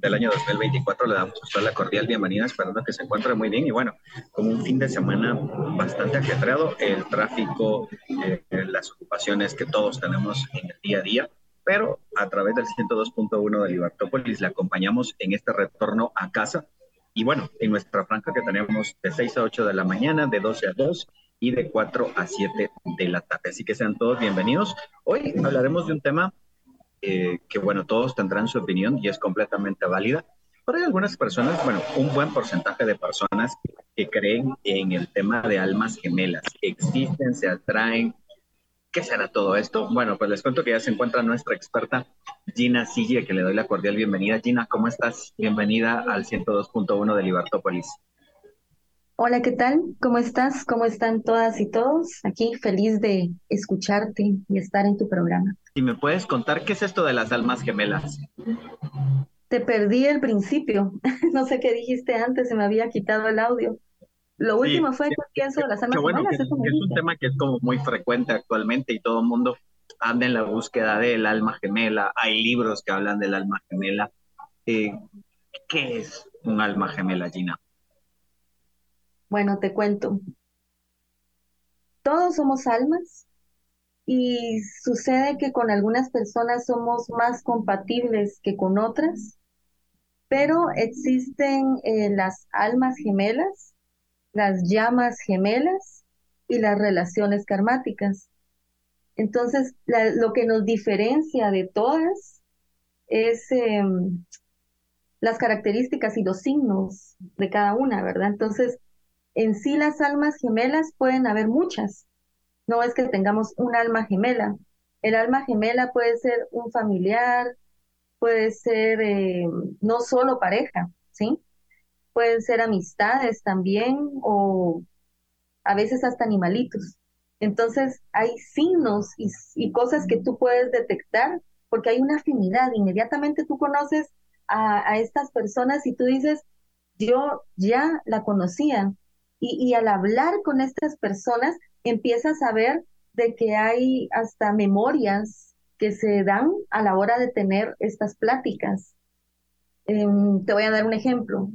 Del año 2024 le damos a la cordial bienvenida, esperando que se encuentre muy bien y bueno, como un fin de semana bastante ajetreado, el tráfico, eh, las ocupaciones que todos tenemos en el día a día, pero a través del 102.1 de Libertópolis le acompañamos en este retorno a casa y bueno, en nuestra franja que tenemos de 6 a 8 de la mañana, de 12 a 2 y de 4 a 7 de la tarde. Así que sean todos bienvenidos. Hoy hablaremos de un tema eh, que bueno, todos tendrán su opinión y es completamente válida. Pero hay algunas personas, bueno, un buen porcentaje de personas que creen en el tema de almas gemelas. Existen, se atraen. ¿Qué será todo esto? Bueno, pues les cuento que ya se encuentra nuestra experta Gina Sille, que le doy la cordial bienvenida. Gina, ¿cómo estás? Bienvenida al 102.1 de Libertópolis. Hola, ¿qué tal? ¿Cómo estás? ¿Cómo están todas y todos? Aquí feliz de escucharte y estar en tu programa. ¿Y me puedes contar qué es esto de las almas gemelas? Te perdí el principio. no sé qué dijiste antes, se me había quitado el audio. Lo último fue que pienso de las almas gemelas. es, un tema que es como muy frecuente actualmente y todo el mundo anda en la búsqueda del alma gemela. Hay libros que hablan del alma gemela. Eh, ¿Qué es un alma gemela, Gina? Bueno, te cuento. Todos somos almas y sucede que con algunas personas somos más compatibles que con otras, pero existen eh, las almas gemelas, las llamas gemelas y las relaciones karmáticas. Entonces, lo que nos diferencia de todas es em, las características y los signos de cada una, ¿verdad? Entonces, en sí las almas gemelas pueden haber muchas. No es que tengamos un alma gemela. El alma gemela puede ser un familiar, puede ser eh, no solo pareja, ¿sí? Pueden ser amistades también o a veces hasta animalitos. Entonces hay signos y, cosas que tú puedes detectar porque hay una afinidad. Inmediatamente tú conoces a, a estas personas y tú dices, yo ya la conocía, y, al hablar con estas personas empiezas a ver de que hay hasta memorias que se dan a la hora de tener estas pláticas. Em, te voy a dar un ejemplo.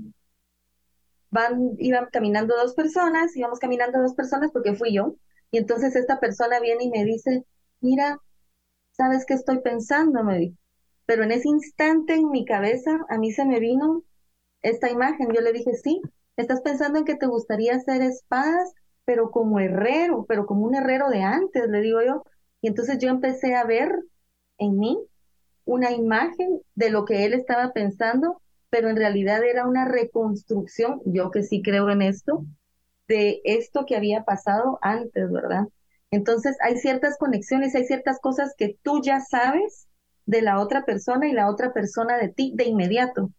Van, iban caminando dos personas, íbamos caminando dos personas porque fui yo, y entonces esta persona viene y me dice, mira, ¿sabes qué estoy pensando? Me dijo. Pero en ese instante en mi cabeza a mí se me vino esta imagen. Yo le dije, sí, Estás pensando en que te gustaría hacer espadas, pero como herrero, pero como un herrero de antes, le digo yo. Y entonces yo empecé a ver en mí una imagen de lo que él estaba pensando, pero en realidad era una reconstrucción, yo que sí creo en esto, de esto que había pasado antes, ¿verdad? Entonces hay ciertas conexiones, hay ciertas cosas que tú ya sabes de la otra persona y la otra persona de ti de inmediato,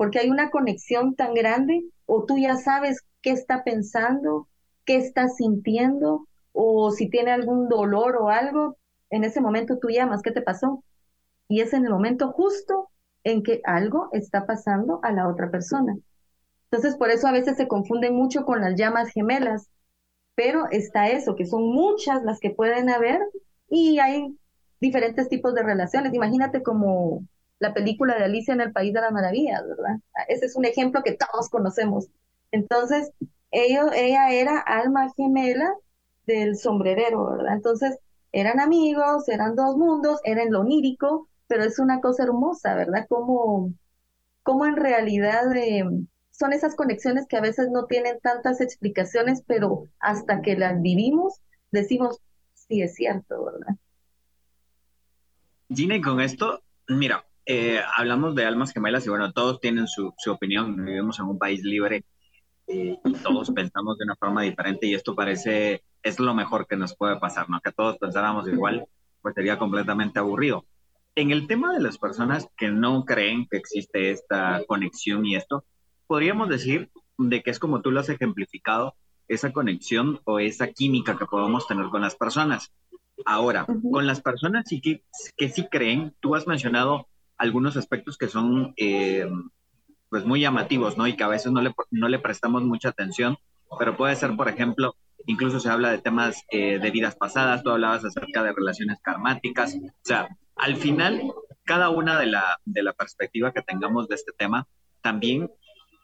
porque hay una conexión tan grande o tú ya sabes qué está pensando, qué está sintiendo, o si tiene algún dolor o algo, en ese momento tú llamas, ¿qué te pasó? Y es en el momento justo en que algo está pasando a la otra persona. Entonces, por eso a veces se confunden mucho con las llamas gemelas, pero está eso, que son muchas las que pueden haber y hay diferentes tipos de relaciones. Imagínate como la película de Alicia en el País de las Maravillas, ¿verdad? Ese es un ejemplo que todos conocemos. Entonces, ella era alma gemela del sombrerero, ¿verdad? Entonces, eran amigos, eran dos mundos, eran lo onírico, pero es una cosa hermosa, ¿verdad? Como, como en realidad eh, son esas conexiones que a veces no tienen tantas explicaciones, pero hasta que las vivimos, decimos, sí es cierto, ¿verdad? Gina, con esto, mira, eh, hablamos de almas gemelas y bueno, todos tienen su, su opinión, vivimos en un país libre eh, y todos pensamos de una forma diferente y esto parece, es lo mejor que nos puede pasar, ¿no? Que todos pensáramos igual, pues sería completamente aburrido. En el tema de las personas que no creen que existe esta conexión y esto, podríamos decir de que es como tú lo has ejemplificado, esa conexión o esa química que podemos tener con las personas. Ahora, con las personas que, que sí creen, tú has mencionado algunos aspectos que son eh, pues muy llamativos, ¿no? Y que a veces no le, no le prestamos mucha atención, pero puede ser, por ejemplo, incluso se habla de temas eh, de vidas pasadas, tú hablabas acerca de relaciones karmáticas, o sea, al final, cada una de la, de la perspectiva que tengamos de este tema, también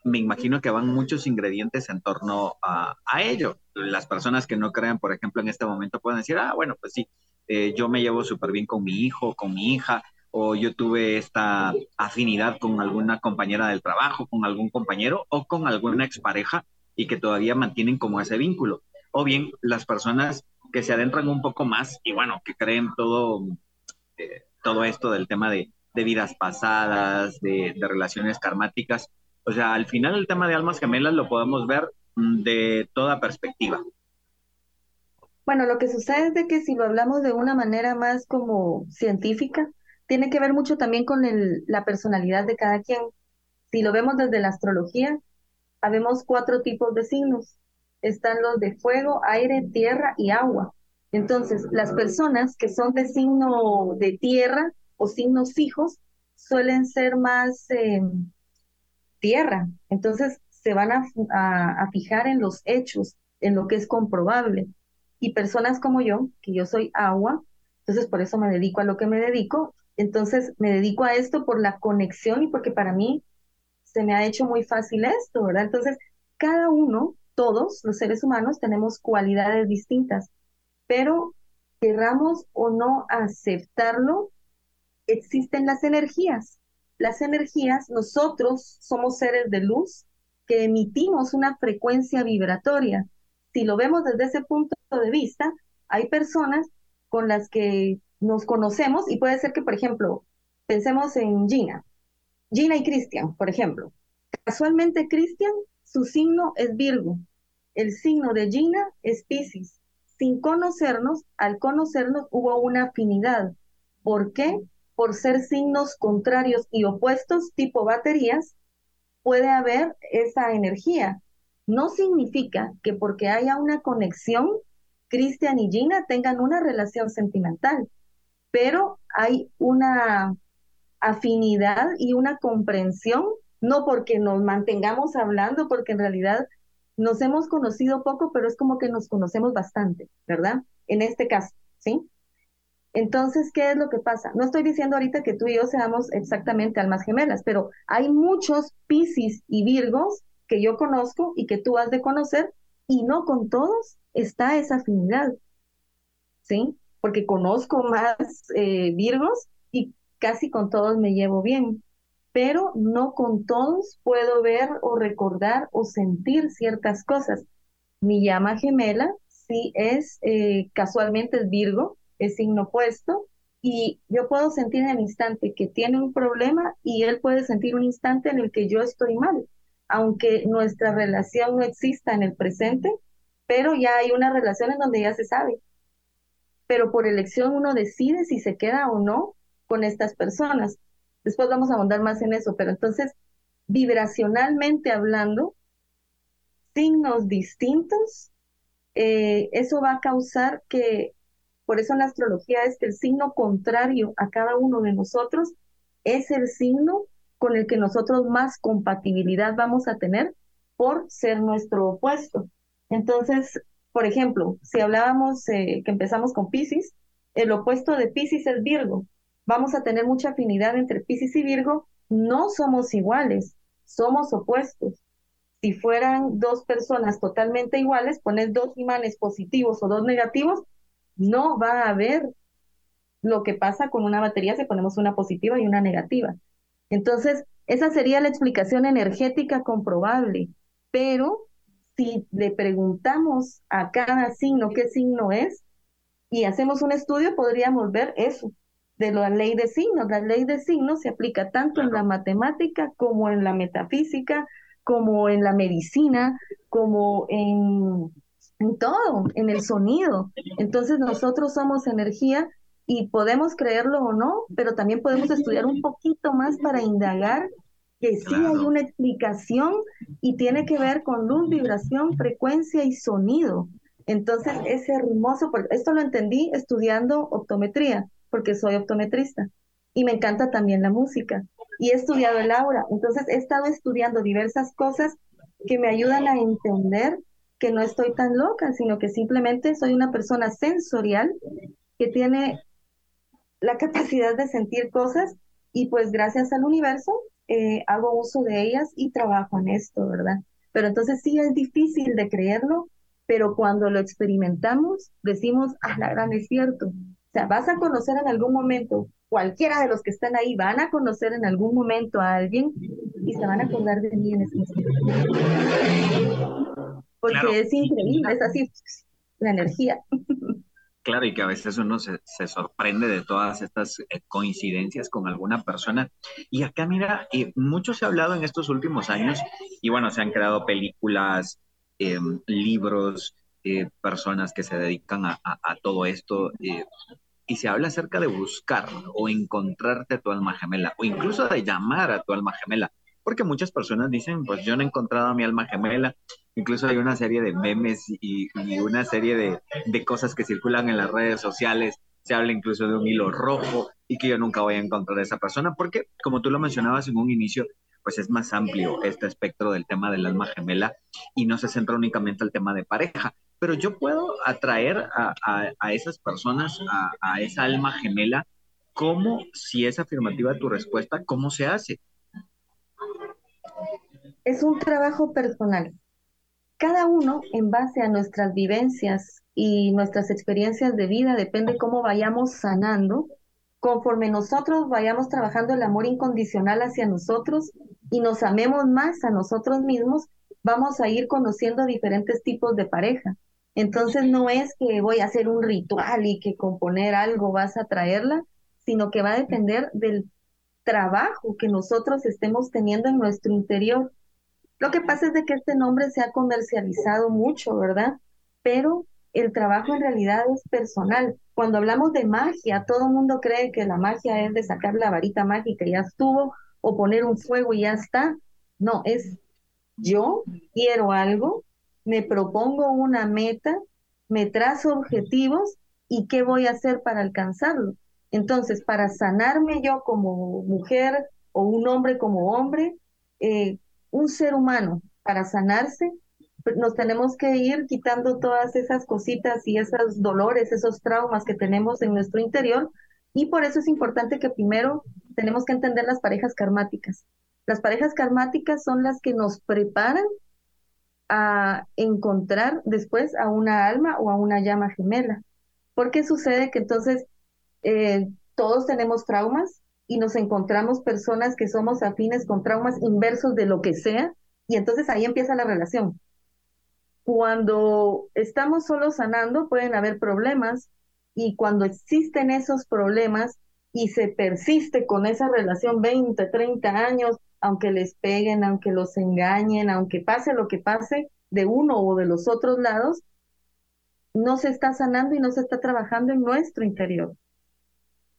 me imagino que van muchos ingredientes en torno a, ello. Las personas que no crean, por ejemplo, en este momento pueden decir, ah, bueno, pues sí, eh, yo me llevo súper bien con mi hijo, con mi hija, o yo tuve esta afinidad con alguna compañera del trabajo, con algún compañero o con alguna expareja y que todavía mantienen como ese vínculo. O bien las personas que se adentran un poco más y bueno, que creen todo, eh, todo esto del tema de, de vidas pasadas, de, de, relaciones karmáticas. O sea, al final el tema de almas gemelas lo podemos ver mm, de toda perspectiva. Bueno, lo que sucede es de que si lo hablamos de una manera más como científica, tiene que ver mucho también con el, la personalidad de cada quien. Si lo vemos desde la astrología, habemos cuatro tipos de signos. Están los de fuego, aire, tierra y agua. Entonces, las personas que son de signo de tierra o signos fijos suelen ser más eh, tierra. Entonces, se van a, a, a fijar en los hechos, en lo que es comprobable. Y personas como yo, que yo soy agua, entonces por eso me dedico a lo que me dedico, entonces me dedico a esto por la conexión y porque para mí se me ha hecho muy fácil esto, ¿verdad? Entonces, cada uno, todos los seres humanos, tenemos cualidades distintas, pero querramos o no aceptarlo, existen las energías. Las energías, nosotros somos seres de luz que emitimos una frecuencia vibratoria. Si lo vemos desde ese punto de vista, hay personas con las que nos conocemos y puede ser que, por ejemplo, pensemos en Gina, Gina y Cristian, por ejemplo. Casualmente Cristian, su signo es Virgo, el signo de Gina es Pisces. Sin conocernos, al conocernos hubo una afinidad. ¿Por qué? Por ser signos contrarios y opuestos, tipo baterías, puede haber esa energía. No significa que porque haya una conexión, Cristian y Gina tengan una relación sentimental pero hay una afinidad y una comprensión, no porque nos mantengamos hablando, porque en realidad nos hemos conocido poco, pero es como que nos conocemos bastante, ¿verdad? En este caso, ¿sí? Entonces, ¿qué es lo que pasa? No estoy diciendo ahorita que tú y yo seamos exactamente almas gemelas, pero hay muchos Piscis y Virgos que yo conozco y que tú has de conocer, y no con todos está esa afinidad, ¿sí? Porque conozco más eh, Virgos y casi con todos me llevo bien, pero no con todos puedo ver o recordar o sentir ciertas cosas. Mi llama gemela sí es, eh, casualmente es Virgo, es signo opuesto, y yo puedo sentir en el instante que tiene un problema y él puede sentir un instante en el que yo estoy mal, aunque nuestra relación no exista en el presente, pero ya hay una relación en donde ya se sabe pero por elección uno decide si se queda o no con estas personas. Después vamos a ahondar más en eso, pero entonces, vibracionalmente hablando, signos distintos, eh, eso va a causar que, por eso en la astrología es que el signo contrario a cada uno de nosotros es el signo con el que nosotros más compatibilidad vamos a tener por ser nuestro opuesto. Entonces, por ejemplo, si hablábamos eh, que empezamos con Pisces, el opuesto de Pisces es Virgo. Vamos a tener mucha afinidad entre Pisces y Virgo. No somos iguales, somos opuestos. Si fueran dos personas totalmente iguales, pones dos imanes positivos o dos negativos, no va a haber lo que pasa con una batería si ponemos una positiva y una negativa. Entonces, esa sería la explicación energética comprobable, pero si le preguntamos a cada signo qué signo es y hacemos un estudio, podríamos ver eso, de la ley de signos. La ley de signos se aplica tanto en la matemática como en la metafísica, como en la medicina, como en, en todo, en el sonido. Entonces nosotros somos energía y podemos creerlo o no, pero también podemos estudiar un poquito más para indagar que sí hay una explicación y tiene que ver con luz, vibración, frecuencia y sonido. Entonces es hermoso, porque esto lo entendí estudiando optometría, porque soy optometrista y me encanta también la música y he estudiado el aura. Entonces he estado estudiando diversas cosas que me ayudan a entender que no estoy tan loca, sino que simplemente soy una persona sensorial que tiene la capacidad de sentir cosas y pues gracias al universo eh, hago uso de ellas y trabajo en esto, ¿verdad? Pero entonces sí es difícil de creerlo, pero cuando lo experimentamos decimos, ah, la gran es cierto. O sea, vas a conocer en algún momento, cualquiera de los que están ahí van a conocer en algún momento a alguien y se van a acordar de mí en ese momento. Porque es increíble, es así, la energía. Claro, y que a veces uno se, sorprende de todas estas eh, coincidencias con alguna persona. Y acá, mira, eh, mucho se ha hablado en estos últimos años, y bueno, se han creado películas, em, libros, eh, personas que se dedican a, todo esto, y se habla acerca de buscar o encontrarte tu alma gemela, o incluso de llamar a tu alma gemela porque muchas personas dicen, pues yo no he encontrado a mi alma gemela, incluso hay una serie de memes y, una serie de, cosas que circulan en las redes sociales, se habla incluso de un hilo rojo y que yo nunca voy a encontrar a esa persona, porque como tú lo mencionabas en un inicio, pues es más amplio este espectro del tema del alma gemela y no se centra únicamente al tema de pareja, pero yo puedo atraer a esas personas, a, a esa alma gemela, ¿cómo, si es afirmativa tu respuesta, cómo se hace? es un trabajo personal. Cada uno, en base a nuestras vivencias y nuestras experiencias de vida, depende cómo vayamos sanando. Conforme nosotros vayamos trabajando el amor incondicional hacia nosotros y nos amemos más a nosotros mismos, vamos a ir conociendo diferentes tipos de pareja. Entonces no es que voy a hacer un ritual y que componer algo vas a traerla, sino que va a depender del trabajo que nosotros estemos teniendo en nuestro interior lo que pasa es de que este nombre se ha comercializado mucho, ¿verdad? Pero el trabajo en realidad es personal. Cuando hablamos de magia, todo el mundo cree que la magia es de sacar la varita mágica y ya estuvo, o poner un fuego y ya está. No, es yo quiero algo, me propongo una meta, me trazo objetivos y qué voy a hacer para alcanzarlo. Entonces, para sanarme yo como mujer o un hombre como hombre, eh, un ser humano para sanarse, pues, nos tenemos que ir quitando todas esas cositas y esos dolores, esos traumas que tenemos en nuestro interior. Y por eso es importante que primero tenemos que entender las parejas karmáticas. Las parejas karmáticas son las que nos preparan a encontrar después a una alma o a una llama gemela. Porque sucede que entonces eh, todos tenemos traumas, y nos encontramos personas que somos afines con traumas inversos de lo que sea, y entonces ahí empieza la relación. Cuando estamos solo sanando pueden haber problemas y cuando existen esos problemas y se persiste con esa relación 20, 30 años, aunque les peguen, aunque los engañen, aunque pase lo que pase de uno o de los otros lados, no se está sanando y no se está trabajando en nuestro interior.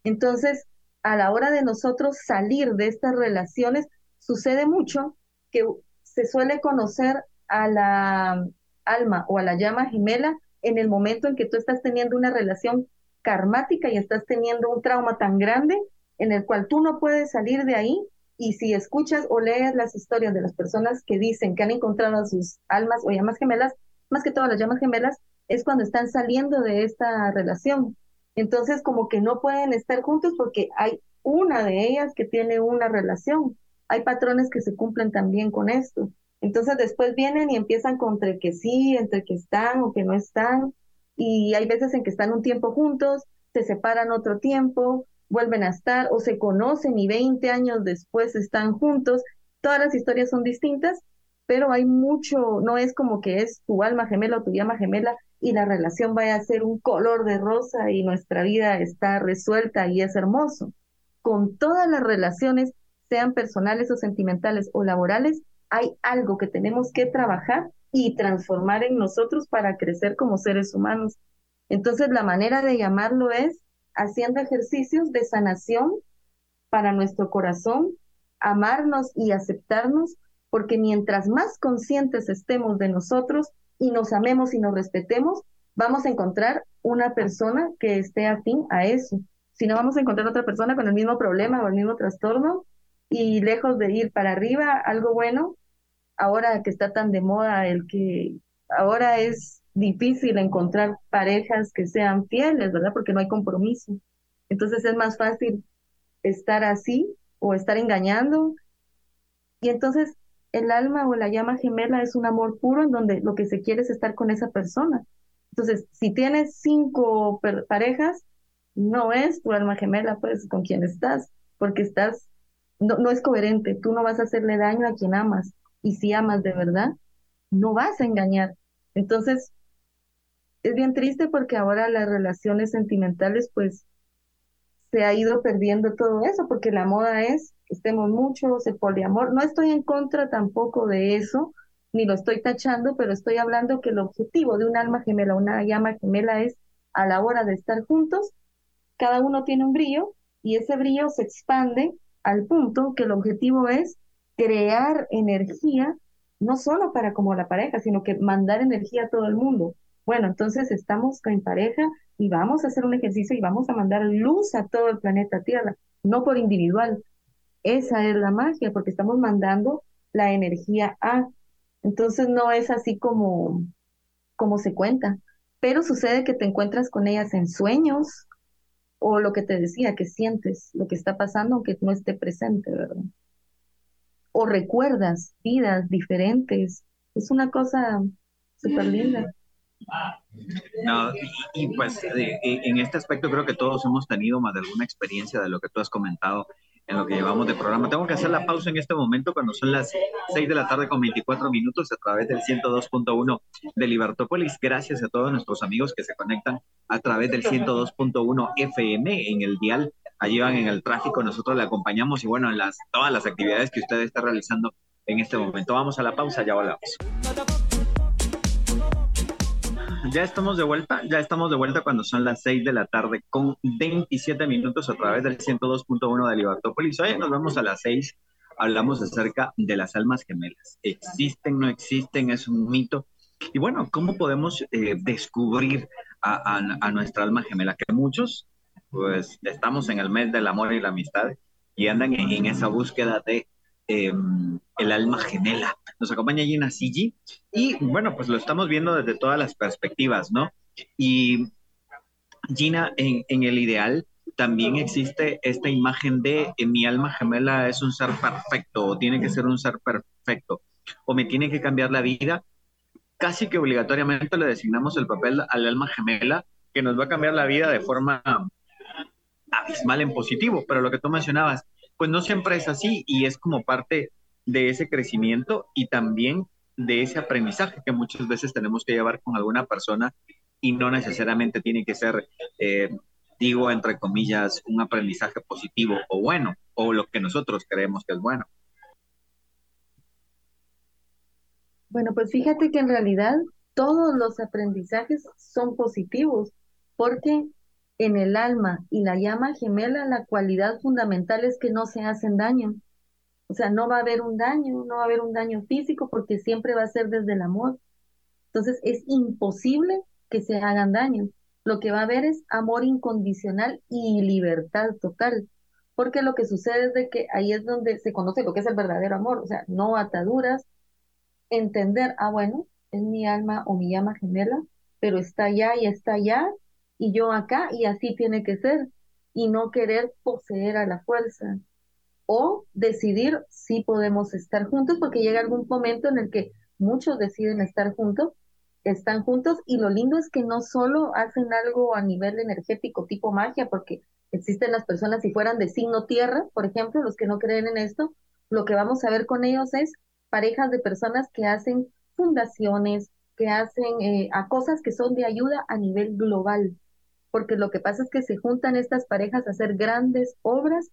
Entonces, a la hora de nosotros salir de estas relaciones, sucede mucho que se suele conocer a la alma o a la llama gemela en el momento en que tú estás teniendo una relación karmática y estás teniendo un trauma tan grande en el cual tú no puedes salir de ahí y si escuchas o lees las historias de las personas que dicen que han encontrado a sus almas o llamas gemelas, más que todas las llamas gemelas, es cuando están saliendo de esta relación. Entonces, como que no pueden estar juntos porque hay una de ellas que tiene una relación. Hay patrones que se cumplen también con esto. Entonces, después vienen y empiezan con entre que sí, entre que están o que no están. Y hay veces en que están un tiempo juntos, se separan otro tiempo, vuelven a estar o se conocen y 20 años después están juntos. Todas las historias son distintas, pero hay mucho, no es como que es tu alma gemela o tu llama gemela y la relación vaya a ser un color de rosa y nuestra vida está resuelta y es hermoso. Con todas las relaciones, sean personales o sentimentales o laborales, hay algo que tenemos que trabajar y transformar en nosotros para crecer como seres humanos. Entonces, la manera de llamarlo es haciendo ejercicios de sanación para nuestro corazón, amarnos y aceptarnos, porque mientras más conscientes estemos de nosotros y nos amemos y nos respetemos, vamos a encontrar una persona que esté afín a eso. Si no, vamos a encontrar otra persona con el mismo problema o el mismo trastorno y lejos de ir para arriba, algo bueno, ahora que está tan de moda el que ahora es difícil encontrar parejas que sean fieles, ¿verdad? Porque no hay compromiso. Entonces es más fácil estar así o estar engañando. Y entonces el alma o la llama gemela es un amor puro en donde lo que se quiere es estar con esa persona. Entonces, si tienes cinco parejas, no es tu alma gemela, pues, con quien estás, porque estás, no, no es coherente, tú no vas a hacerle daño a quien amas, y si amas de verdad, no vas a engañar. Entonces, es bien triste porque ahora las relaciones sentimentales, pues, se ha ido perdiendo todo eso, porque la moda es estemos muchos, el poliamor. No estoy en contra tampoco de eso, ni lo estoy tachando, pero estoy hablando que el objetivo de un alma gemela, una llama gemela es a la hora de estar juntos, cada uno tiene un brillo y ese brillo se expande al punto que el objetivo es crear energía, no solo para como la pareja, sino que mandar energía a todo el mundo. Bueno, entonces estamos en pareja y vamos a hacer un ejercicio y vamos a mandar luz a todo el planeta Tierra, no por individual. Esa es la magia, porque estamos mandando la energía a. Entonces no es así como, como se cuenta, pero sucede que te encuentras con ellas en sueños o lo que te decía, que sientes lo que está pasando aunque no esté presente, ¿verdad? O recuerdas vidas diferentes. Es una cosa súper linda. No, y, pues eh, en este aspecto creo que todos hemos tenido más de alguna experiencia de lo que tú has comentado en lo que llevamos de programa. Tengo que hacer la pausa en este momento cuando son las 6 de la tarde con 24 minutos a través del 102.1 de Libertópolis. Gracias a todos nuestros amigos que se conectan a través del 102.1 FM en el dial. Allí van en el tráfico, nosotros le acompañamos y bueno, en las, todas las actividades que usted está realizando en este momento. Vamos a la pausa, ya volvemos ya estamos de vuelta, ya estamos de vuelta cuando son las 6 de la tarde con 27 minutos a través del 102.1 de Libertópolis. Hoy nos vamos a las 6, hablamos acerca de las almas gemelas. ¿Existen, no existen? ¿Es un mito? Y bueno, ¿cómo podemos eh, descubrir a, nuestra alma gemela? Que muchos, pues estamos en el mes del amor y la amistad y andan en esa búsqueda de Em, el alma gemela. Nos acompaña Gina Sigi y bueno, pues lo estamos viendo desde todas las perspectivas, ¿no? Y Gina, en, el ideal también existe esta imagen de mi alma gemela es un ser perfecto o tiene que ser un ser perfecto o me tiene que cambiar la vida. Casi que obligatoriamente le designamos el papel al alma gemela que nos va a cambiar la vida de forma abismal en positivo, pero lo que tú mencionabas, pues no siempre es así y es como parte de ese crecimiento y también de ese aprendizaje que muchas veces tenemos que llevar con alguna persona y no necesariamente tiene que ser, eh, digo, entre comillas, un aprendizaje positivo o bueno, o lo que nosotros creemos que es bueno. Bueno, pues fíjate que en realidad todos los aprendizajes son positivos, porque en el alma y la llama gemela, la cualidad fundamental es que no se hacen daño. O sea, no va a haber un daño, no va a haber un daño físico porque siempre va a ser desde el amor. Entonces es imposible que se hagan daño. Lo que va a haber es amor incondicional y libertad total. Porque lo que sucede es de que ahí es donde se conoce lo que es el verdadero amor. O sea, no ataduras, entender, ah, bueno, es mi alma o mi llama gemela, pero está allá y está allá y yo acá y así tiene que ser y no querer poseer a la fuerza o decidir si podemos estar juntos porque llega algún momento en el que muchos deciden estar juntos, están juntos y lo lindo es que no solo hacen algo a nivel energético tipo magia porque existen las personas si fueran de signo tierra, por ejemplo, los que no creen en esto, lo que vamos a ver con ellos es parejas de personas que hacen fundaciones, que hacen eh, a cosas que son de ayuda a nivel global porque lo que pasa es que se juntan estas parejas a hacer grandes obras,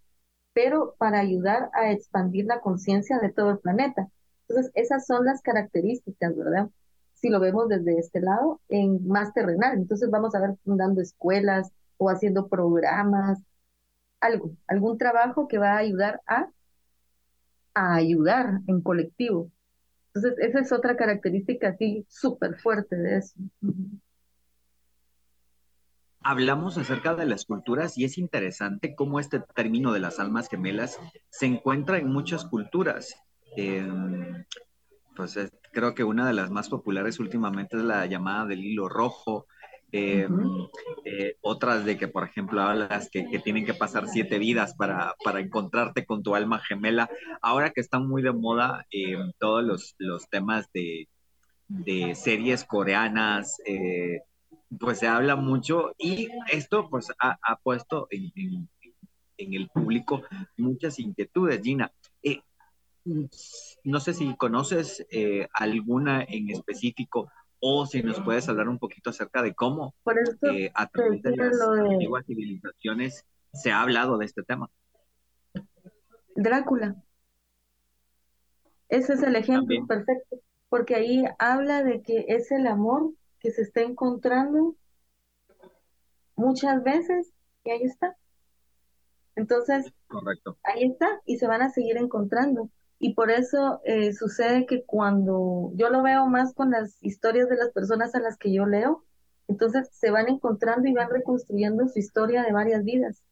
pero para ayudar a expandir la conciencia de todo el planeta. Entonces, esas son las características, ¿verdad? Si lo vemos desde este lado, en más terrenal. Entonces, vamos a ver fundando escuelas o haciendo programas, algo, algún trabajo que va a ayudar a ayudar en colectivo. Entonces, esa es otra característica así súper fuerte de eso. Hablamos acerca de las culturas y es interesante cómo este término de las almas gemelas se encuentra en muchas culturas. Em, pues creo que una de las más populares últimamente es la llamada del hilo rojo, eh, eh, otras de que, por ejemplo, hablas que, tienen que pasar siete vidas para, encontrarte con tu alma gemela. Ahora que están muy de moda eh, todos los, temas de, series coreanas, pues se habla mucho y esto pues ha, puesto en, el público muchas inquietudes. Gina, no sé si conoces alguna en específico o si nos puedes hablar un poquito acerca de cómo eh, a través de las antiguas civilizaciones se ha hablado de este tema. Drácula. Ese es el ejemplo perfecto, porque ahí habla de que es el amor que se está encontrando muchas veces y ahí está. Entonces, Correcto. ahí está y se van a seguir encontrando. Y por eso eh, sucede que cuando yo lo veo más con las historias de las personas a las que yo leo, entonces se van encontrando y van reconstruyendo su historia de varias vidas.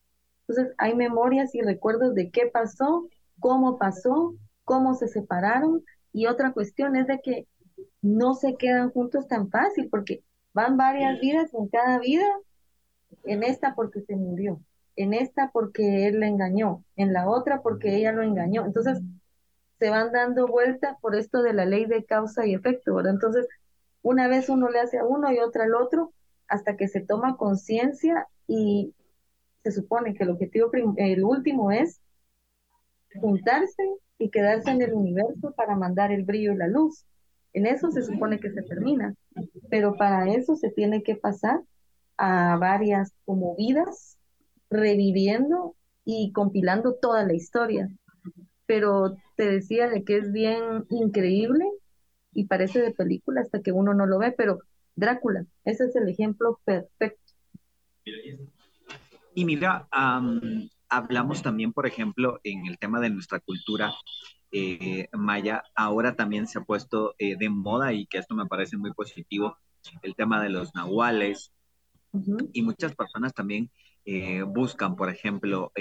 Entonces hay memorias y recuerdos de qué pasó, cómo pasó, cómo se separaron. Y otra cuestión es de que no se quedan juntos tan fácil porque van varias vidas en cada vida, en esta porque se murió, en esta porque él le engañó, en la otra porque ella lo engañó. Entonces se van dando vuelta por esto de la ley de causa y efecto, ¿verdad? Entonces, una vez uno le hace a uno y otra al otro, hasta que se toma conciencia y se supone que el objetivo, el último es juntarse y quedarse en el universo para mandar el brillo y la luz. En eso se supone que se termina, pero para eso se tiene que pasar a varias como vidas, reviviendo y compilando toda la historia pero te decía de que es bien increíble y parece de película hasta que uno no lo ve, pero Drácula, ese es el ejemplo perfecto. Y mira, hablamos también, por ejemplo, en el tema de nuestra cultura eh, maya, ahora también se ha puesto eh, de moda y que esto me parece muy positivo, el tema de los nahuales. Y muchas personas también eh, buscan, por ejemplo,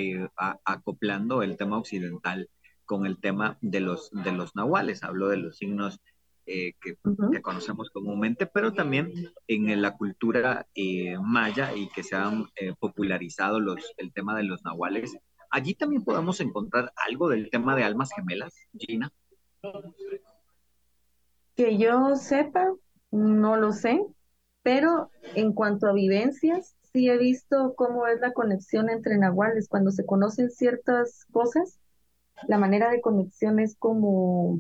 acoplando el tema occidental con el tema de los, de los nahuales. Hablo de los signos eh, que, conocemos comúnmente, pero también en la cultura eh, maya y que se han eh, popularizado los, el tema de los nahuales. Allí también podemos encontrar algo del tema de almas gemelas, Gina. Que yo sepa, no lo sé, pero en cuanto a vivencias, sí he visto cómo es la conexión entre nahuales. Cuando se conocen ciertas cosas, la manera de conexión es como,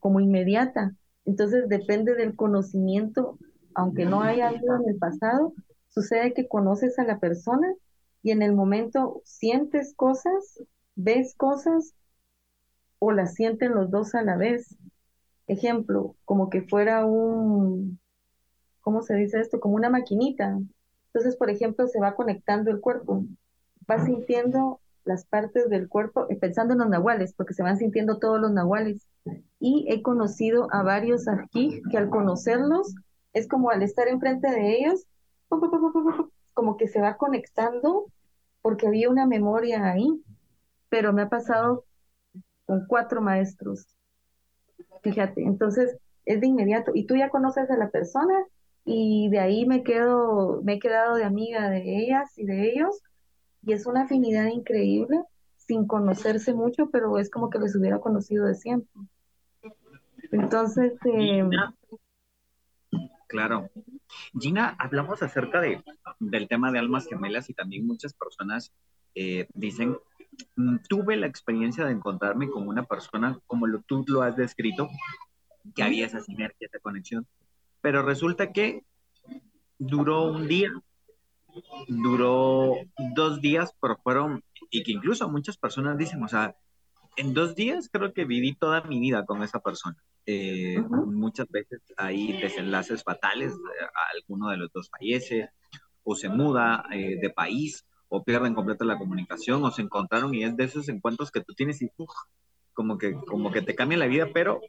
como inmediata. Entonces depende del conocimiento, aunque no haya habido en el pasado, sucede que conoces a la persona y en el momento sientes cosas, ves cosas o las sienten los dos a la vez. Ejemplo, como que fuera un, ¿cómo se dice esto? Como una maquinita. Entonces, por ejemplo, se va conectando el cuerpo, va sintiendo las partes del cuerpo, eh, pensando en los nahuales, porque se van sintiendo todos los nahuales. Y he conocido a varios aquí que al conocerlos, es como al estar enfrente de ellos, como que se va conectando porque había una memoria ahí. Pero me ha pasado con cuatro maestros. Fíjate, entonces es de inmediato. Y tú ya conoces a la persona y de ahí me quedo, me he quedado de amiga de ellas y de ellos y es una afinidad increíble sin conocerse mucho, pero es como que les hubiera conocido de siempre. Entonces, eh, claro. Gina, hablamos acerca de, del tema de almas gemelas y también muchas personas eh, dicen, mm, tuve la experiencia de encontrarme con una persona como lo, tú lo has descrito, que había esa sinergia, esa conexión, pero resulta que duró un día, duró dos días, pero fueron, y que incluso muchas personas dicen, o sea, en dos días creo que viví toda mi vida con esa persona. Eh, muchas veces hay desenlaces fatales, alguno de los dos fallece, o se muda eh, de país, o pierden completamente la comunicación, o se encontraron, y es de esos encuentros que tú tienes y como que, como que te cambia la vida, pero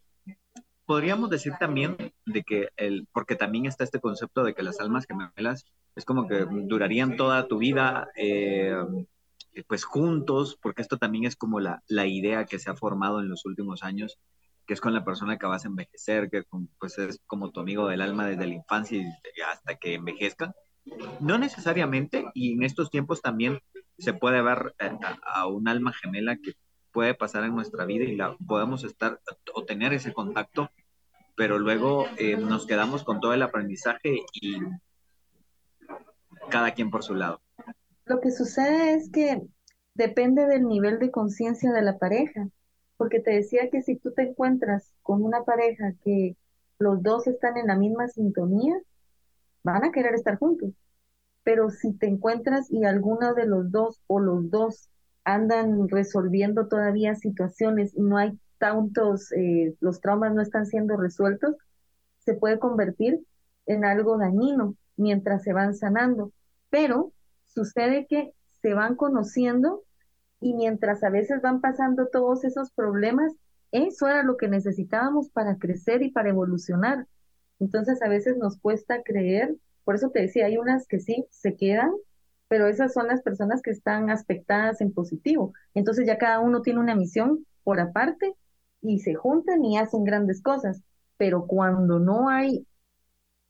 podríamos decir también de que el, porque también está este concepto de que las almas gemelas es como que durarían toda tu vida, eh, pues juntos, porque esto también es como la, la, idea que se ha formado en los últimos años, que es con la persona que vas a envejecer, que pues es como tu amigo del alma desde la infancia hasta que envejezcan. No necesariamente, y en estos tiempos también se puede ver eh, a, un alma gemela que puede pasar en nuestra vida y la podemos estar o tener ese contacto, pero luego eh, nos quedamos con todo el aprendizaje y cada quien por su lado. Lo que sucede es que depende del nivel de conciencia de la pareja, porque te decía que si tú te encuentras con una pareja que los dos están en la misma sintonía, van a querer estar juntos. Pero si te encuentras y alguno de los dos o los dos andan resolviendo todavía situaciones y no hay tantos, eh, los traumas no están siendo resueltos, se puede convertir en algo dañino mientras se van sanando. Pero sucede que se van conociendo y mientras a veces van pasando todos esos problemas, eso era lo que necesitábamos para crecer y para evolucionar. Entonces a veces nos cuesta creer, por eso te decía, hay unas que sí se quedan, pero esas son las personas que están aspectadas en positivo. Entonces ya cada uno tiene una misión por aparte y se juntan y hacen grandes cosas. Pero cuando no hay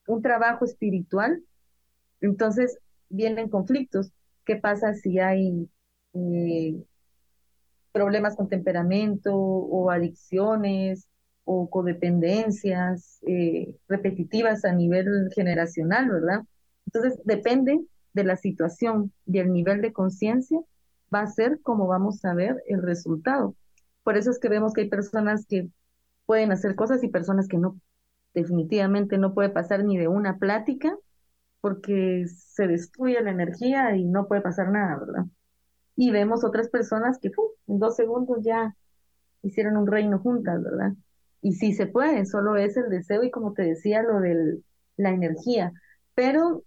un trabajo espiritual, entonces vienen conflictos. ¿Qué pasa si hay eh, problemas con temperamento o adicciones o codependencias eh, repetitivas a nivel generacional, ¿verdad? Entonces, depende de la situación y el nivel de conciencia, va a ser como vamos a ver el resultado. Por eso es que vemos que hay personas que pueden hacer cosas y personas que no. Definitivamente no puede pasar ni de una plática porque se destruye la energía y no puede pasar nada, ¿verdad? Y vemos otras personas que en dos segundos ya hicieron un reino juntas, ¿verdad? Y sí se puede, solo es el deseo y como te decía, lo de la energía. Pero,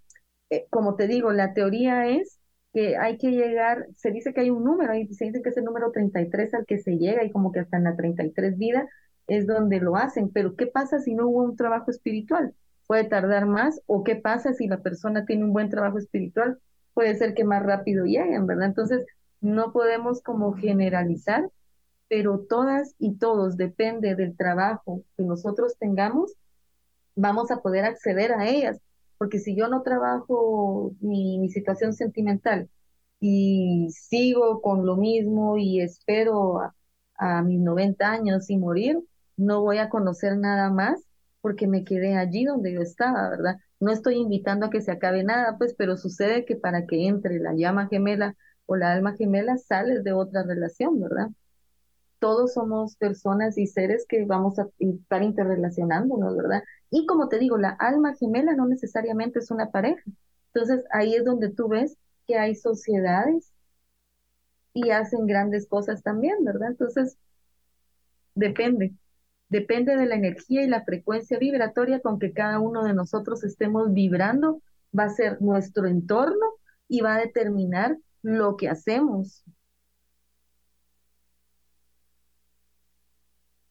eh, como te digo, la teoría es que hay que llegar, se dice que hay un número, y se dice que es el número 33 al que se llega y como que hasta en la 33 vida es donde lo hacen, pero ¿qué pasa si no hubo un trabajo espiritual? Puede tardar más o qué pasa si la persona tiene un buen trabajo espiritual, puede ser que más rápido lleguen, ¿verdad? Entonces, no podemos como generalizar pero todas y todos, depende del trabajo que nosotros tengamos, vamos a poder acceder a ellas. Porque si yo no trabajo mi, mi situación sentimental y sigo con lo mismo y espero a, a mis 90 años y morir, no voy a conocer nada más porque me quedé allí donde yo estaba, ¿verdad? No estoy invitando a que se acabe nada, pues, pero sucede que para que entre la llama gemela o la alma gemela sales de otra relación, ¿verdad? todos somos personas y seres que vamos a estar interrelacionándonos, ¿verdad? Y como te digo, la alma gemela no necesariamente es una pareja. Entonces ahí es donde tú ves que hay sociedades y hacen grandes cosas también, ¿verdad? Entonces, depende, depende de la energía y la frecuencia vibratoria con que cada uno de nosotros estemos vibrando, va a ser nuestro entorno y va a determinar lo que hacemos,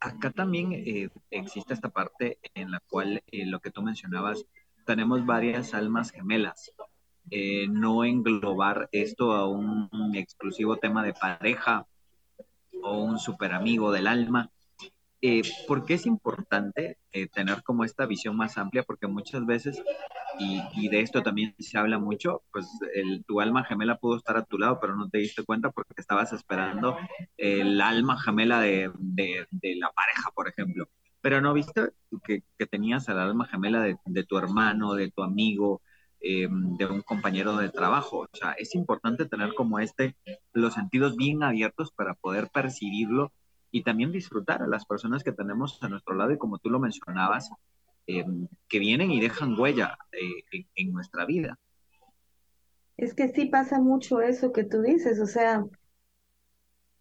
acá también eh, existe esta parte en la cual eh, lo que tú mencionabas, tenemos varias almas gemelas. Eh, no englobar esto a un, exclusivo tema de pareja o un super amigo del alma, eh, ¿Por qué es importante eh, tener como esta visión más amplia? Porque muchas veces, y, de esto también se habla mucho, pues el, tu alma gemela pudo estar a tu lado, pero no te diste cuenta porque estabas esperando el alma gemela de, la pareja, por ejemplo. Pero no viste que, tenías al alma gemela de, tu hermano, de tu amigo, eh, de un compañero de trabajo. O sea, es importante tener como este, los sentidos bien abiertos para poder percibirlo y también disfrutar a las personas que tenemos a nuestro lado y como tú lo mencionabas, em, que vienen y dejan huella eh, en, nuestra vida. Es que sí pasa mucho eso que tú dices, o sea,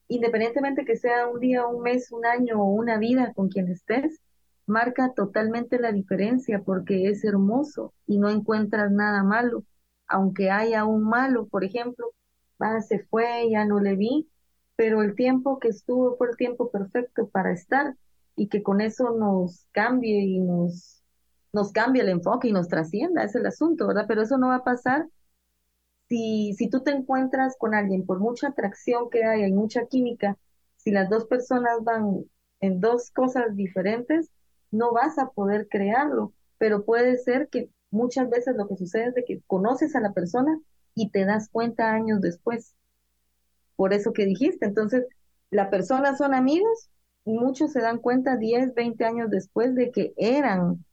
independientemente que sea un día, un mes, un año o una vida con quien estés, marca totalmente la diferencia porque es hermoso y no encuentras nada malo. Aunque haya un malo, por ejemplo, ah, se fue, ya no le vi, pero el tiempo que estuvo fue el tiempo perfecto para estar y que con eso nos cambie y nos, nos cambie el enfoque y nos trascienda, es el asunto, ¿verdad? Pero eso no va a pasar si, si tú te encuentras con alguien, por mucha atracción que hay, hay mucha química, si las dos personas van en dos cosas diferentes, no vas a poder crearlo, pero puede ser que muchas veces lo que sucede es de que conoces a la persona y te das cuenta años después. Por eso que dijiste, entonces, la persona son amigos y muchos se dan cuenta 10, 20 años después de que eran,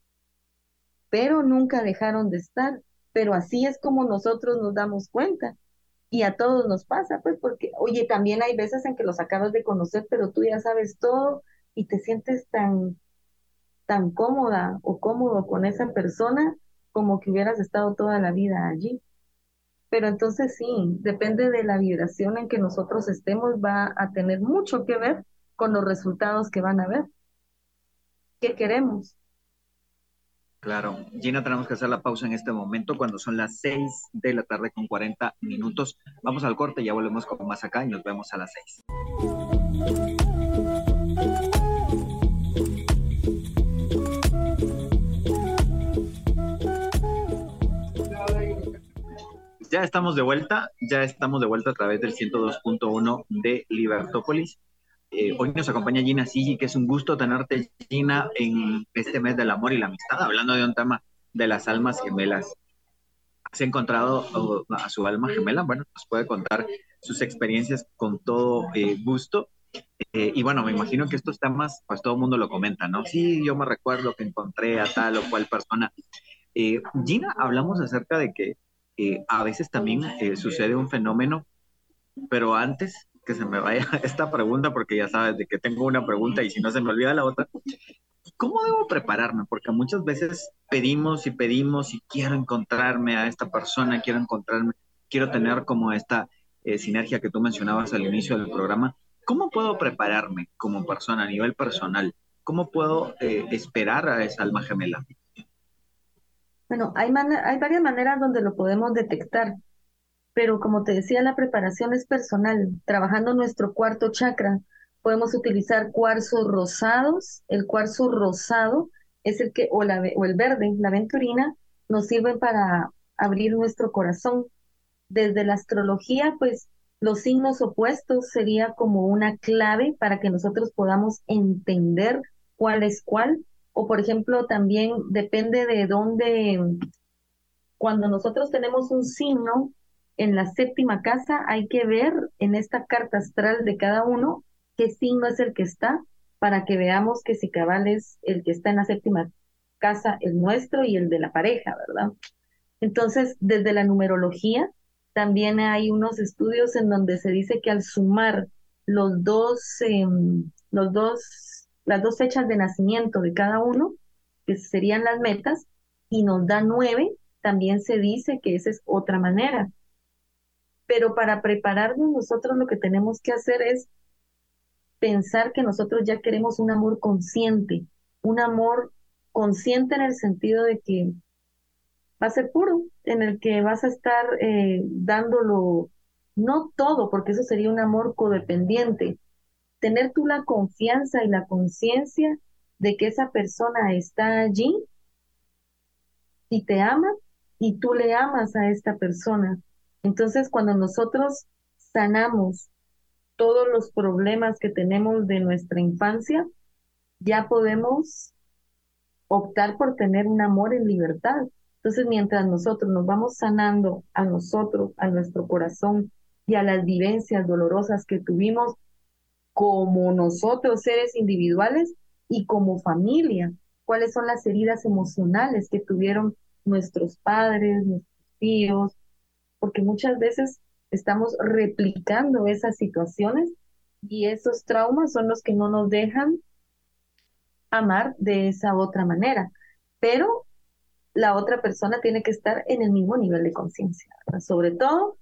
pero nunca dejaron de estar. Pero así es como nosotros nos damos cuenta. Y a todos nos pasa, pues, porque, oye, también hay veces en que los acabas de conocer, pero tú ya sabes todo y te sientes tan, tan cómoda o cómodo con esa persona como que hubieras estado toda la vida allí. Pero entonces sí, depende de la vibración en que nosotros estemos, va a tener mucho que ver con los resultados que van a ver. ¿Qué queremos? Claro. Gina, tenemos que hacer la pausa en este momento cuando son las 6 de la tarde con 40 minutos. Vamos al corte, ya volvemos con más acá y nos vemos a las 6. Ya estamos de vuelta, ya estamos de vuelta a través del 102.1 de Libertópolis. Eh, hoy nos acompaña Gina Sigi, que es un gusto tenerte, Gina, en este mes del amor y la amistad, hablando de un tema de las almas gemelas. ¿Has encontrado a su alma gemela? Bueno, nos puede contar sus experiencias con todo eh, gusto. Eh, y bueno, me imagino que estos temas, pues todo el mundo lo comenta, ¿no? Sí, yo me recuerdo que encontré a tal o cual persona. Gina, hablamos acerca de que a veces también eh, sucede un fenómeno, pero antes que se me vaya esta pregunta, porque ya sabes de que tengo una pregunta y si no se me olvida la otra, ¿cómo debo prepararme? Porque muchas veces pedimos y pedimos y quiero encontrarme a esta persona, quiero encontrarme, quiero tener como esta eh, sinergia que tú mencionabas al inicio del programa. ¿Cómo puedo prepararme como persona a nivel personal? ¿Cómo puedo eh, esperar a esa alma gemela? Bueno, hay, hay varias maneras donde lo podemos detectar, pero como te decía, la preparación es personal. Trabajando nuestro cuarto chakra, podemos utilizar cuarzos rosados. El cuarzo rosado es el que, o, la, o el verde, la venturina, nos sirve para abrir nuestro corazón. Desde la astrología, pues los signos opuestos sería como una clave para que nosotros podamos entender cuál es cuál o por ejemplo también depende de dónde, cuando nosotros tenemos un signo en la séptima casa, hay que ver en esta carta astral de cada uno qué signo es el que está para que veamos que si cabal es el que está en la séptima casa, el nuestro y el de la pareja, ¿verdad? Entonces, desde la numerología, también hay unos estudios en donde se dice que al sumar los dos, em, los dos las dos fechas de nacimiento de cada uno, que serían las metas, y nos da nueve, también se dice que esa es otra manera. Pero para prepararnos nosotros lo que tenemos que hacer es pensar que nosotros ya queremos un amor consciente, un amor consciente en el sentido de que va a ser puro, en el que vas a estar eh, dándolo, no todo, porque eso sería un amor codependiente, tener tú la confianza y la conciencia de que esa persona está allí y te ama y tú le amas a esta persona. Entonces, cuando nosotros sanamos todos los problemas que tenemos de nuestra infancia, ya podemos optar por tener un amor en libertad. Entonces, mientras nosotros nos vamos sanando a nosotros, a nuestro corazón y a las vivencias dolorosas que tuvimos, como nosotros seres individuales y como familia, cuáles son las heridas emocionales que tuvieron nuestros padres, nuestros tíos, porque muchas veces estamos replicando esas situaciones y esos traumas son los que no nos dejan amar de esa otra manera. Pero la otra persona tiene que estar en el mismo nivel de conciencia. Sobre todo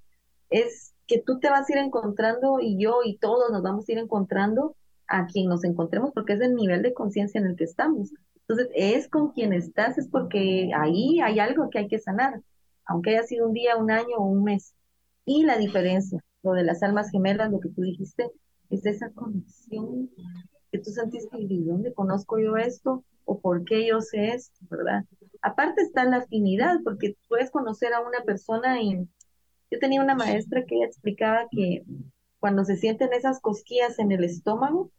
es que tú te vas a ir encontrando y yo y todos nos vamos a ir encontrando a quien nos encontremos porque es el nivel de conciencia en el que estamos. Entonces, es con quien estás, es porque ahí hay algo que hay que sanar, aunque haya sido un día, un año o un mes. Y la diferencia, lo de las almas gemelas, lo que tú dijiste, es esa conexión que tú sentiste, ¿y dónde conozco yo esto? ¿O por qué yo sé esto? ¿Verdad? Aparte está la afinidad, porque puedes conocer a una persona y yo tenía una maestra que explicaba que cuando se sienten esas cosquillas en el estómago,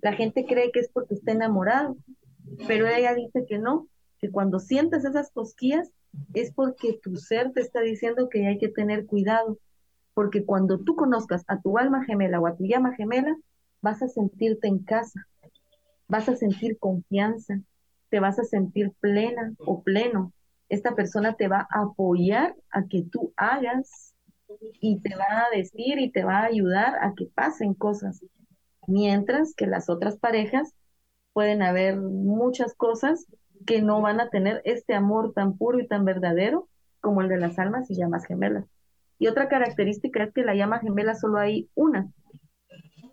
la gente cree que es porque está enamorado, pero ella dice que no, que cuando sientes esas cosquillas es porque tu ser te está diciendo que hay que tener cuidado, porque cuando tú conozcas a tu alma gemela o a tu llama gemela, vas a sentirte en casa, vas a sentir confianza, te vas a sentir plena o pleno. Esta persona te va a apoyar a que tú hagas y te va a decir y te va a ayudar a que pasen cosas. Mientras que las otras parejas pueden haber muchas cosas que no van a tener este amor tan puro y tan verdadero como el de las almas y llamas gemelas. Y otra característica es que la llama gemela solo hay una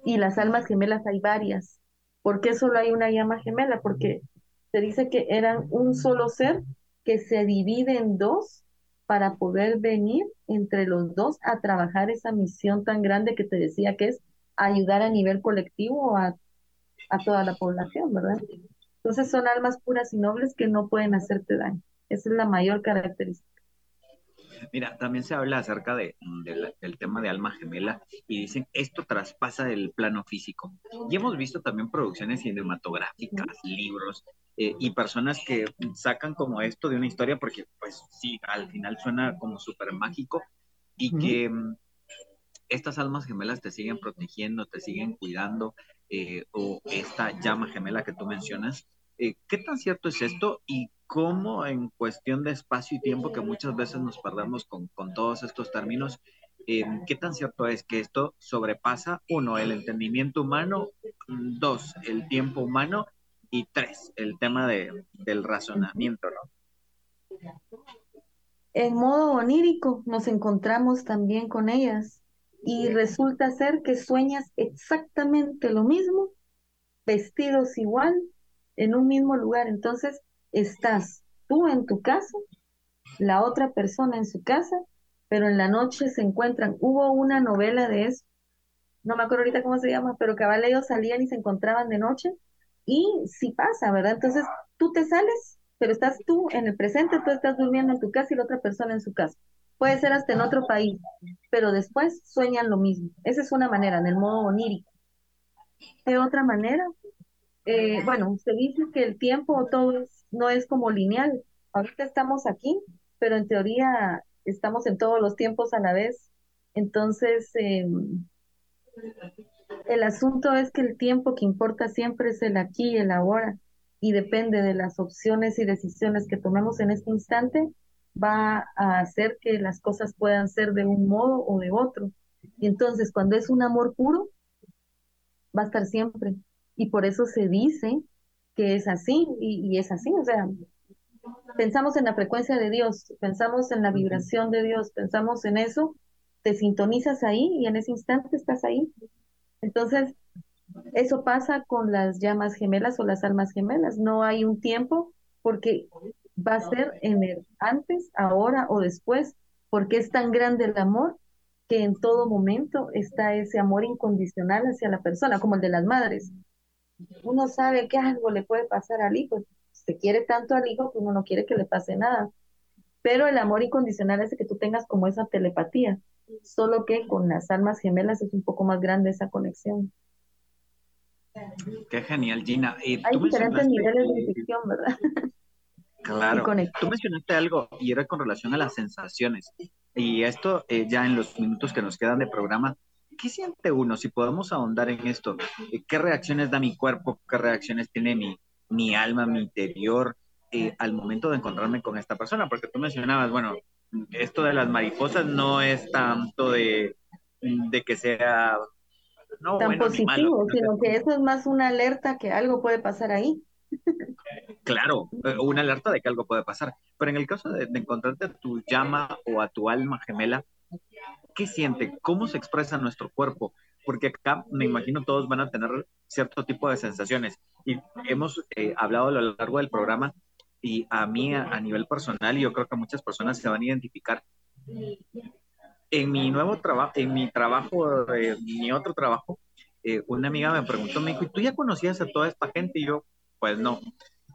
y las almas gemelas hay varias. ¿Por qué solo hay una llama gemela? Porque se dice que eran un solo ser que se divide en dos para poder venir entre los dos a trabajar esa misión tan grande que te decía que es ayudar a nivel colectivo a, a toda la población, ¿verdad? Entonces son almas puras y nobles que no pueden hacerte daño. Esa es la mayor característica. Mira, también se habla acerca de, del tema de alma gemela y dicen esto traspasa el plano físico. Y hemos visto también producciones cinematográficas, libros eh, y personas que sacan como esto de una historia porque pues sí, al final suena como súper mágico y que mm, estas almas gemelas te siguen protegiendo, te siguen cuidando eh, o esta llama gemela que tú mencionas. Eh, ¿Qué tan cierto es esto y cómo en cuestión de espacio y tiempo, que muchas veces nos perdemos con, todos estos términos, eh, ¿qué tan cierto es que esto sobrepasa, uno, el entendimiento humano, dos, el tiempo humano y tres, el tema de, del razonamiento, ¿no? En modo onírico nos encontramos también con ellas y resulta ser que sueñas exactamente lo mismo, vestidos igual, en un mismo lugar. Entonces, estás tú en tu casa, la otra persona en su casa, pero en la noche se encuentran. Hubo una novela de eso, no me acuerdo ahorita cómo se llama, pero cabal ellos salían y se encontraban de noche y sí pasa, ¿verdad? Entonces tú te sales, pero estás tú en el presente, tú estás durmiendo en tu casa y la otra persona en su casa. Puede ser hasta en otro país, pero después sueñan lo mismo. Esa es una manera, en el modo onírico. De otra manera, eh, bueno, se dice que el tiempo todo no es como lineal. Ahorita estamos aquí, pero en teoría estamos en todos los tiempos a la vez. Entonces, em, el asunto es que el tiempo que importa siempre es el aquí y el ahora, y depende de las opciones y decisiones que tomemos en este instante, va a hacer que las cosas puedan ser de un modo o de otro. Y entonces, cuando es un amor puro, va a estar siempre y por eso se dice que es así y, es así, o sea, pensamos en la frecuencia de Dios, pensamos en la vibración de Dios, pensamos en eso, te sintonizas ahí y en ese instante estás ahí. Entonces, eso pasa con las llamas gemelas o las almas gemelas, no hay un tiempo porque va a ser en el antes, ahora o después, porque es tan grande el amor que en todo momento está ese amor incondicional hacia la persona, como el de las madres uno sabe que algo le puede pasar al hijo, se quiere tanto al hijo que uno no quiere que le pase nada. Pero el amor incondicional es que tú tengas como esa telepatía, solo que con las almas gemelas es un poco más grande esa conexión. Qué genial, Gina. Y Hay diferentes niveles de infección, ¿verdad? Claro. Tú mencionaste algo y era con relación a las sensaciones. Y esto eh, ya en los minutos que nos quedan de programa, ¿qué siente uno? Si podemos ahondar en esto, eh, ¿qué reacciones da mi cuerpo? ¿Qué reacciones tiene mi, mi alma, mi interior eh, al momento de encontrarme con esta persona? Porque tú mencionabas, bueno, esto de las mariposas no es tanto de, de que sea no, tan positivo, sino que eso es más una alerta que algo puede pasar ahí. Claro, eh, una alerta de que algo puede pasar. Pero en el caso de, de encontrarte a tu llama o a tu alma gemela, ¿qué siente? ¿Cómo se expresa nuestro cuerpo? Porque acá me imagino todos van a tener cierto tipo de sensaciones. Y hemos eh, hablado a lo largo del programa y a mí a, nivel personal, y yo creo que muchas personas se van a identificar. En mi nuevo trabajo, en mi trabajo, eh, mi otro trabajo, eh, una amiga me preguntó, me dijo, ¿y tú ya conocías a toda esta gente? Y yo, pues no.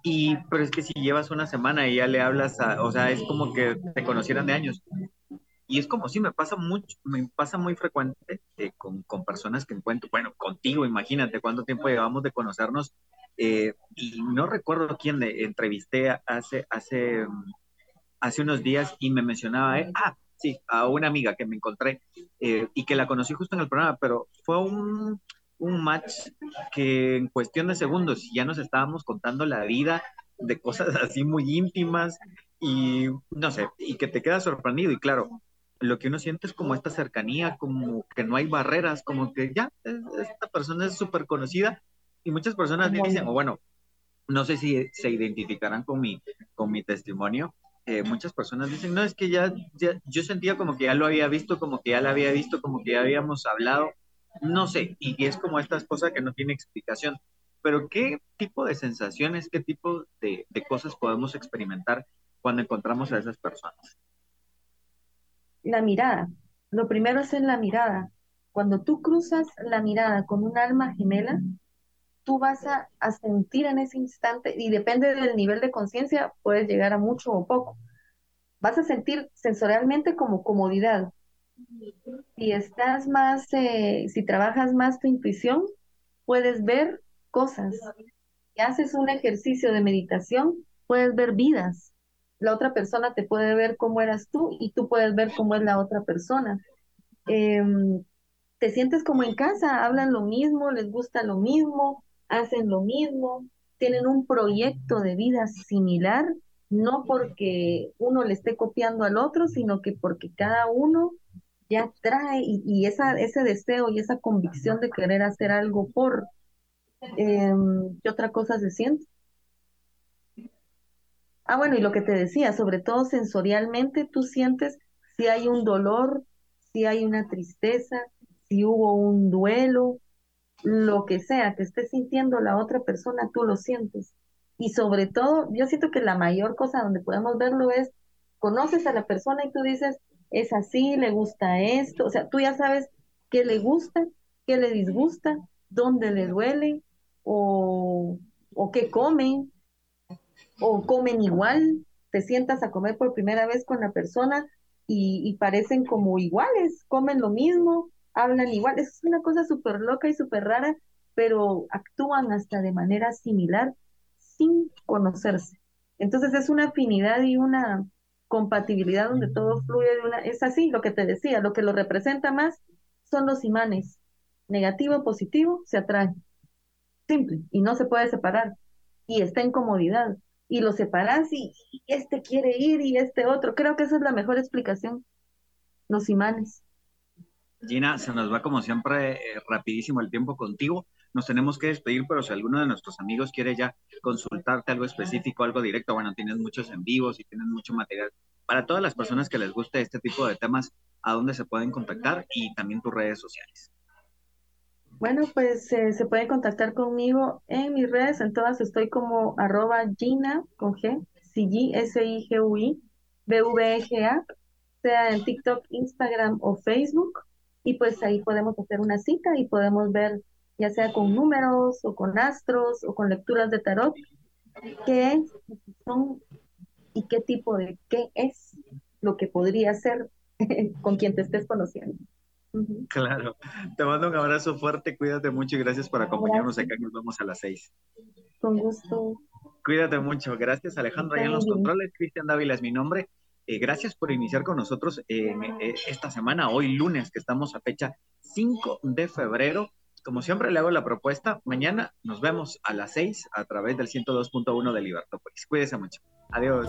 Y, pero es que si llevas una semana y ya le hablas, a, o sea, es como que te conocieran de años. Y es como si me pasa mucho, me pasa muy frecuente eh, con, con, personas que encuentro, bueno, contigo, imagínate cuánto tiempo llevamos de conocernos. Eh, y no recuerdo quién le entrevisté hace, hace, hace unos días y me mencionaba, eh, ah, sí, a una amiga que me encontré eh, y que la conocí justo en el programa, pero fue un, un match que en cuestión de segundos ya nos estábamos contando la vida de cosas así muy íntimas y no sé, y que te quedas sorprendido y claro, lo que uno siente es como esta cercanía, como que no hay barreras, como que ya, esta persona es súper conocida y muchas personas dicen, o bueno, no sé si se identificarán con mi, con mi testimonio, eh, muchas personas dicen, no, es que ya, yo sentía como que ya lo había visto, como que ya la había visto, como que ya habíamos hablado, no sé, y, es como esta cosa que no tiene explicación. Pero ¿qué tipo de sensaciones, qué tipo de, de cosas podemos experimentar cuando encontramos a esas personas? La mirada. Lo primero es en la mirada. Cuando tú cruzas la mirada con un alma gemela, tú vas a, a, sentir en ese instante, y depende del nivel de conciencia, puedes llegar a mucho o poco. Vas a sentir sensorialmente como comodidad, si estás más, eh, si trabajas más tu intuición, puedes ver cosas. Si haces un ejercicio de meditación, puedes ver vidas. La otra persona te puede ver cómo eras tú y tú puedes ver cómo es la otra persona. Em, te sientes como en casa, hablan lo mismo, les gusta lo mismo, hacen lo mismo, tienen un proyecto de vida similar, no porque uno le esté copiando al otro, sino que porque cada uno ya trae y, esa, ese deseo y esa convicción de querer hacer algo por, eh, ¿qué otra cosa se siente? Ah, bueno, y lo que te decía, sobre todo sensorialmente, tú sientes si hay un dolor, si hay una tristeza, si hubo un duelo, lo que sea que esté sintiendo la otra persona, tú lo sientes. Y sobre todo, yo siento que la mayor cosa donde podemos verlo es, conoces a la persona y tú dices, es así, le gusta esto, o sea, tú ya sabes qué le gusta, qué le disgusta, dónde le duele, o, o qué comen, o comen igual, te sientas a comer por primera vez con la persona y, y parecen como iguales, comen lo mismo, hablan igual, es una cosa súper loca y súper rara, pero actúan hasta de manera similar sin conocerse. Entonces es una afinidad y una, compatibilidad donde todo fluye de una, es así lo que te decía, lo que lo representa más son los imanes, negativo, positivo, se atraen, simple, y no se puede separar, y está en comodidad, y lo separas y, este quiere ir y este otro, creo que esa es la mejor explicación, los imanes. Gina, se nos va como siempre eh, rapidísimo el tiempo contigo. Nos tenemos que despedir, pero si alguno de nuestros amigos quiere ya consultarte algo específico, algo directo, bueno, tienes muchos en vivos y tienes mucho material. Para todas las personas que les guste este tipo de temas, ¿a dónde se pueden contactar? Y también tus redes sociales. Bueno, pues eh, se pueden contactar conmigo en mis redes, en todas estoy como arroba Gina con G, S-I-G-U-I, B-V-E-G-A, sea en TikTok, Instagram o Facebook y pues ahí podemos hacer una cita y podemos ver ya sea con números o con astros o con lecturas de tarot, qué son y qué tipo de qué es lo que podría ser con quien te estés conociendo. Claro. Te mando un abrazo fuerte, cuídate mucho y gracias por acompañarnos acá. Nos vemos a las seis. Con gusto. Cuídate mucho. Gracias, Alejandro. Ahí en los controles, Cristian Dávila es mi nombre. Eh, gracias por iniciar con nosotros eh, esta semana, hoy lunes, que estamos a fecha 5 de febrero. Como siempre, le hago la propuesta. Mañana nos vemos a las 6 a través del 102.1 de Libertópolis. Cuídese mucho. Adiós.